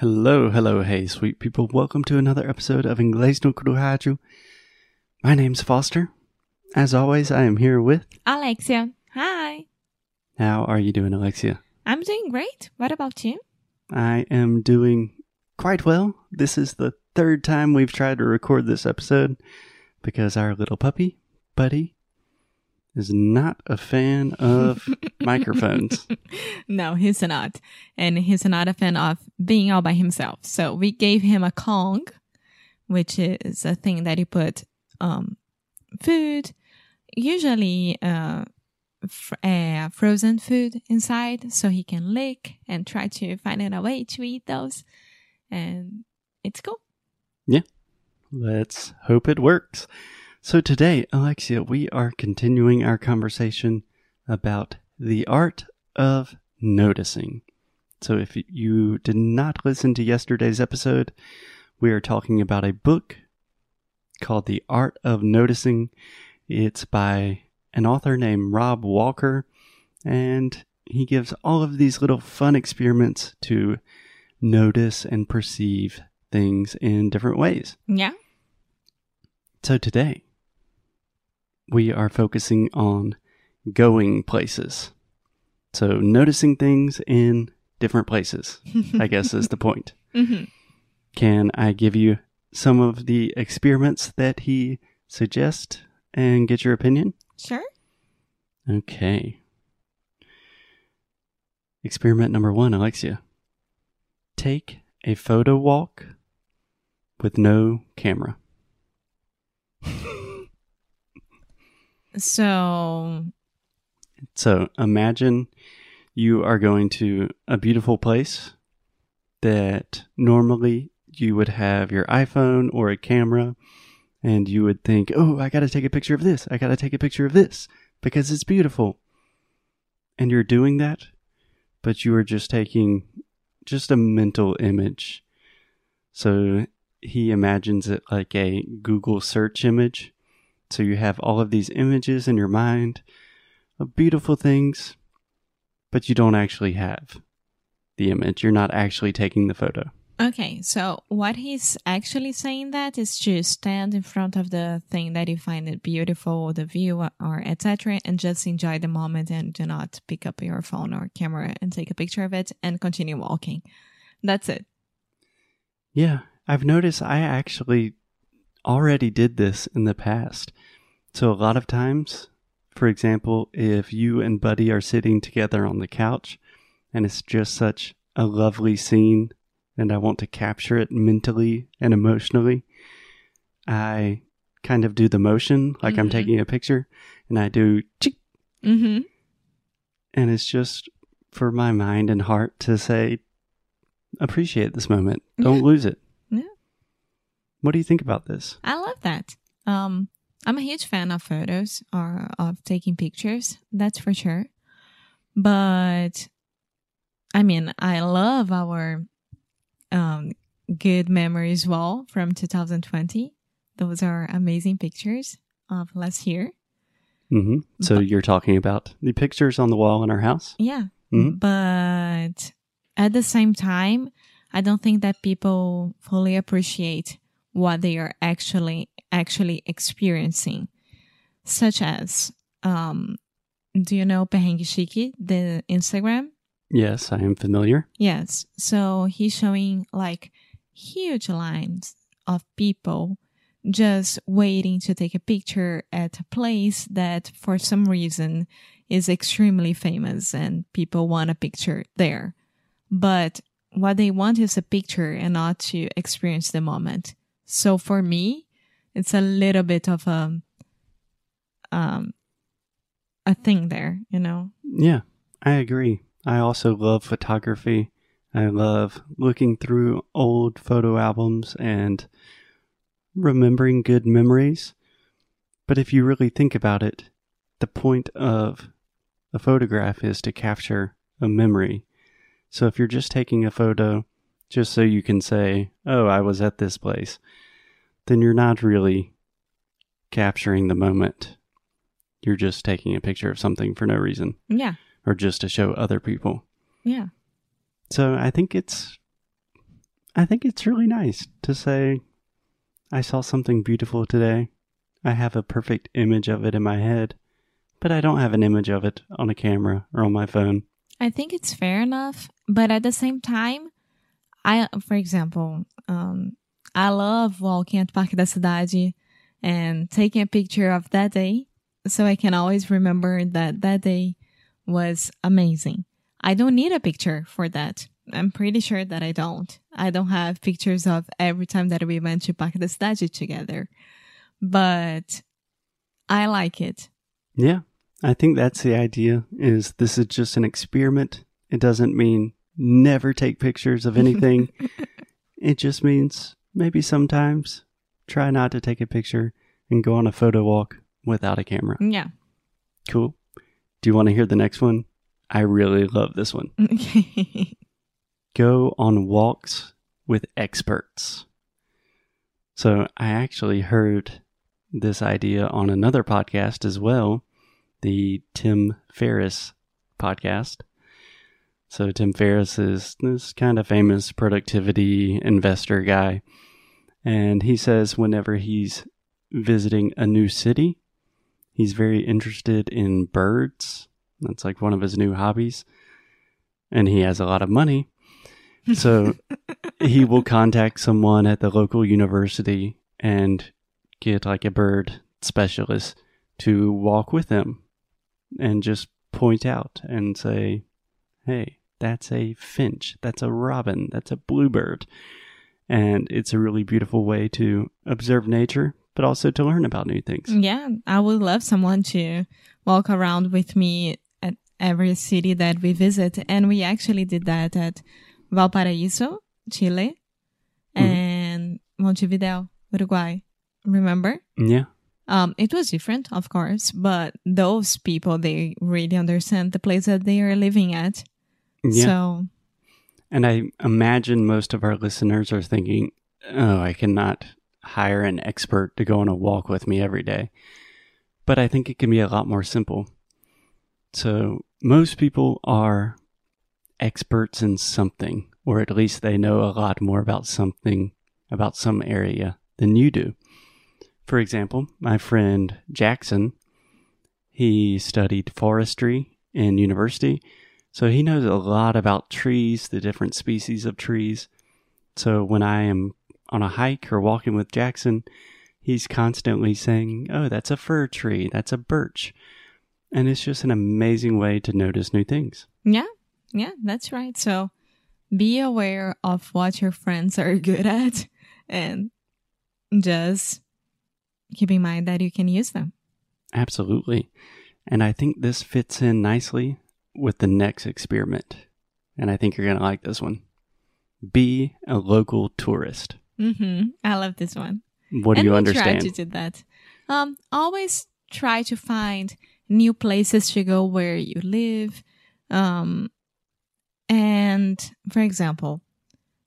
Hello, hello, hey, sweet people. Welcome to another episode of Inglês no Cruhaju. My name's Foster. As always, I am here with. Alexia. Hi. How are you doing, Alexia? I'm doing great. What about you? I am doing quite well. This is the third time we've tried to record this episode because our little puppy, Buddy, is not a fan of microphones. No, he's not. And he's not a fan of being all by himself. So we gave him a Kong, which is a thing that you put um, food, usually uh, fr- uh, frozen food inside so he can lick and try to find a way to eat those. And it's cool. Yeah. Let's hope it works. So today, Alexia, we are continuing our conversation about the art of noticing. So if you did not listen to yesterday's episode, we are talking about a book called The Art of Noticing. It's by an author named Rob Walker, and he gives all of these little fun experiments to notice and perceive things in different ways. Yeah. So today, we are focusing on going places. So noticing things in different places, I guess is the point. hmm Can I give you some of the experiments that he suggests and get your opinion? Sure. Okay. Experiment number one, Alexia. Take a photo walk with no camera. So, So imagine you are going to a beautiful place that normally you would have your iPhone or a camera and you would think, oh, I got to take a picture of this. I got to take a picture of this because it's beautiful. And you're doing that, but you are just taking just a mental image. So he imagines it like a Google search image. So you have all of these images in your mind of beautiful things, but you don't actually have the image. You're not actually taking the photo. Okay, so what he's actually saying that is to stand in front of the thing that you find it beautiful, the view or etc., and just enjoy the moment and do not pick up your phone or camera and take a picture of it and continue walking. That's it. Yeah, I've noticed I actually already did this in the past. So a lot of times, for example, if you and Buddy are sitting together on the couch and it's just such a lovely scene and I want to capture it mentally and emotionally, I kind of do the motion like I'm Mhm. taking a picture and I do Mm-hmm. and it's just for my mind and heart to say appreciate this moment don't lose it. What do you think about this I love that. Um, I'm a huge fan of photos or of taking pictures. That's for sure. But I mean, I love our um, good memories wall from 2020. Those are amazing pictures of last year. hmm so But- you're talking about the pictures on the wall in our house Yeah. Mhm. But at the same time, I don't think that people fully appreciate what they are actually actually experiencing. Such as um do you know Chique, the Instagram? yes i am familiar Yes. So he's showing like huge lines of people just waiting to take a picture at a place that for some reason is extremely famous and people want a picture there. But what they want is a picture and not to experience the moment. So for me, it's a little bit of a um a thing there, you know. yeah i agree. I also love photography. I love looking through old photo albums and remembering good memories. But if you really think about it the point of a photograph is to capture a memory. So if you're just taking a photo just so you can say oh i was at this place then you're not really capturing the moment you're just taking a picture of something for no reason Yeah. or just to show other people. Yeah. So I think it's I think it's really nice to say, I saw something beautiful today. I have a perfect image of it in my head, but I don't have an image of it on a camera or on my phone. I think it's fair enough, but at the same time, I, for example, um, I love walking at Parque da Cidade and taking a picture of that day so I can always remember that that day was amazing. I don't need a picture for that. I'm pretty sure that I don't. I don't have pictures of every time that we went to Parque da Cidade together, but I like it. Yeah, I think that's the idea is this is just an experiment. It doesn't mean never take pictures of anything. it just means maybe sometimes try not to take a picture and go on a photo walk without a camera. Yeah. Cool. Do you want to hear the next one? I really love this one. Go on walks with experts. So I actually heard this idea on another podcast as well, the Tim Ferriss podcast. So Tim Ferriss is this kind of famous productivity investor guy. And he says whenever he's visiting a new city, he's very interested in birds. That's like one of his new hobbies. And he has a lot of money. So he will contact someone at the local university and get like a bird specialist to walk with him and just point out and say, hey, that's a finch, that's a robin, that's a bluebird. And it's a really beautiful way to observe nature, but also to learn about new things. Yeah, I would love someone to walk around with me at every city that we visit. And we actually did that at Valparaiso, Chile, Mhm. and Montevideo, Uruguay. Remember? Yeah. Um, it was different, of course, but those people, they really understand the place that they are living at. Yeah. So, And I imagine most of our listeners are thinking, oh, I cannot hire an expert to go on a walk with me every day. But I think it can be a lot more simple. So, most people are experts in something, or at least they know a lot more about something, about some area than you do. For example, my friend Jackson, he studied forestry in university so he knows a lot about trees, the different species of trees. So when I am on a hike or walking with Jackson, he's constantly saying, Oh, that's a fir tree, that's a birch. And it's just an amazing way to notice new things. yeah, yeah, that's right. So, be aware of what your friends are good at and just keep in mind that you can use them. Absolutely. And I think this fits in nicely with the next experiment. And I think you're going to like this one. Be a local tourist. Mm-hmm. I love this one. What do and you understand? try to do that. Um, always try to find new places to go where you live. Um, and for example,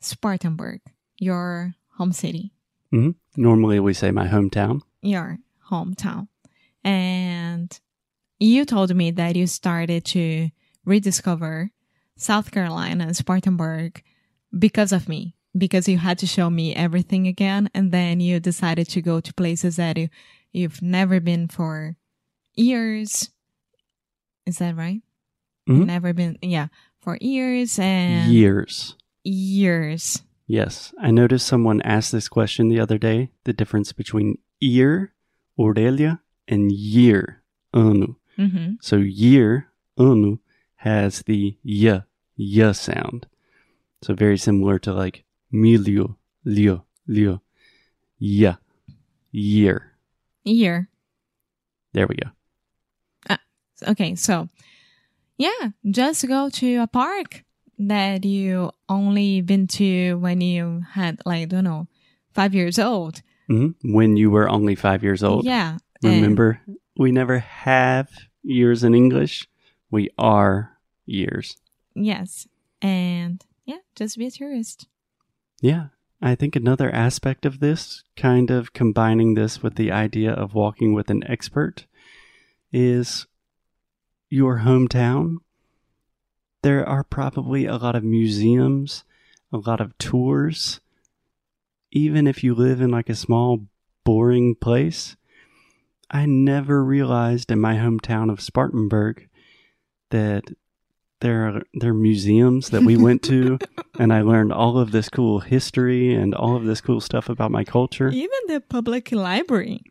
Spartanburg, your home city, Mhm. Normally we say my hometown. your hometown. And you told me that you started to rediscover South Carolina and Spartanburg because of me, because you had to show me everything again. And then you decided to go to places that you, you've never been for years. Is that right? Mhm. Never been, yeah, for years and Years. years. Yes. I noticed someone asked this question the other day the difference between ear, Aurelia, and year, anu. hmm So year, anu, has the y, y sound. So very similar to like milio, lio, lio, y, year. Year. There we go. Okay, so yeah, just go to a park that you only been to when you had like I don't know five years old. hmm When you were only five years old. Yeah, Remember, we never have years in English. We are years. yes, and yeah, just be a tourist. Yeah. I think another aspect of this, kind of combining this with the idea of walking with an expert, is your hometown. There are probably a lot of museums, a lot of tours, even if you live in like a small, boring place, I never realized in my hometown of Spartanburg that there are there are museums that we went to and I learned all of this cool history and all of this cool stuff about my culture. Even the public library.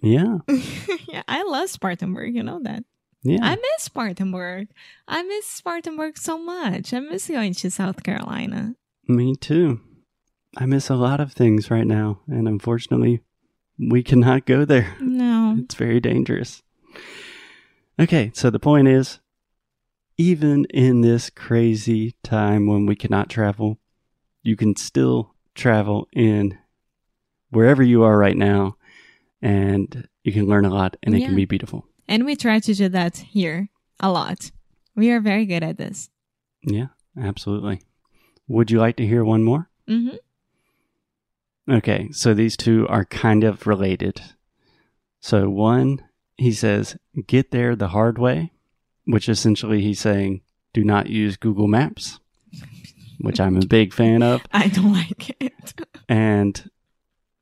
Yeah. yeah, I love Spartanburg. You know that. Yeah. I miss Spartanburg. I miss Spartanburg so much. I miss going to South Carolina. Me too. I miss a lot of things right now, and unfortunately, we cannot go there. No. It's very dangerous. Okay, so the point is even in this crazy time when we cannot travel, you can still travel in wherever you are right now, and you can learn a lot, and it Yeah. can be beautiful. And we try to do that here a lot. We are very good at this. Yeah, absolutely. Would you like to hear one more? hmm Okay, so these two are kind of related. So, one, he says, get there the hard way, which essentially he's saying, do not use Google Maps, which I'm a big fan of. I don't like it. And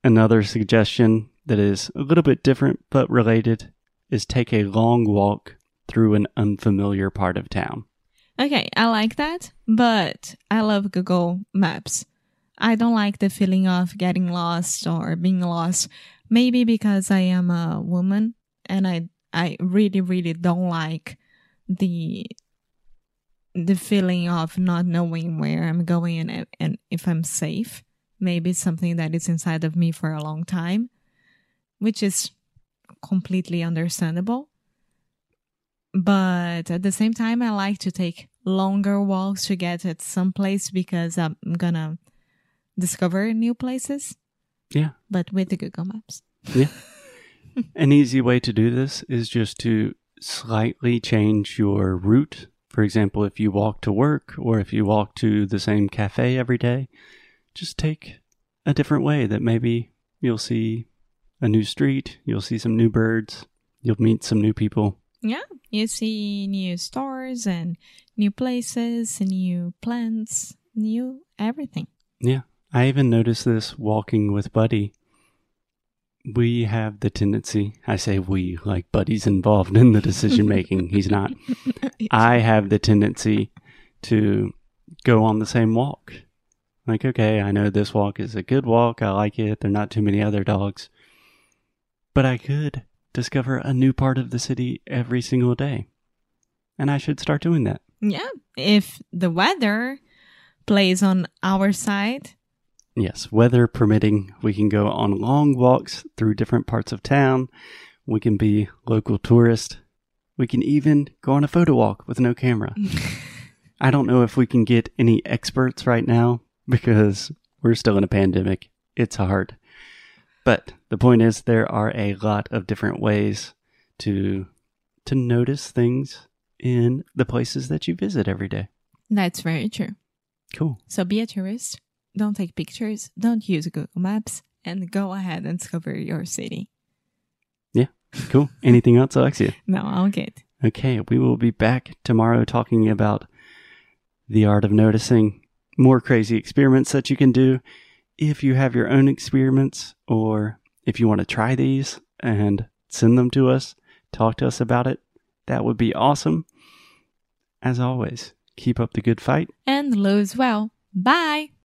another suggestion that is a little bit different but related is take a long walk through an unfamiliar part of town. Okay, I like that, but I love Google Maps. I don't like the feeling of getting lost or being lost. Maybe because I am a woman and I I really really don't like the the feeling of not knowing where I'm going and and if I'm safe. Maybe something that is inside of me for a long time, which is completely understandable but at the same time i like to take longer walks to get at some place because i'm gonna discover new places Yeah. but with the google maps Yeah. An easy way to do this is just to slightly change your route. For example, if you walk to work or if you walk to the same cafe every day, just take a different way that maybe you'll see a new street, you'll see some new birds, you'll meet some new people. yeah you see new stores and new places and new plants new everything Yeah. I even noticed this walking with Buddy. We have the tendency, I say we, like Buddy's involved in the decision making. He's not. I have the tendency to go on the same walk. Like, okay, I know this walk is a good walk. I like it. There are not too many other dogs. But I could discover a new part of the city every single day. And I should start doing that. yeah if the weather plays on our side Yes, weather permitting, we can go on long walks through different parts of town. We can be local tourists. We can even go on a photo walk with no camera. I don't know if we can get any experts right now because we're still in a pandemic. It's hard. But the point is there are a lot of different ways to to notice things in the places that you visit every day. that's very true Cool. So be a tourist. Don't take pictures. Don't use Google Maps and go ahead and discover your city. Yeah, cool. Anything else, Alexia? No, I'll get. Okay, we will be back tomorrow talking about the art of noticing, more crazy experiments that you can do. If you have your own experiments or if you want to try these and send them to us, talk to us about it, that would be awesome. As always, keep up the good fight. And lose well. Bye.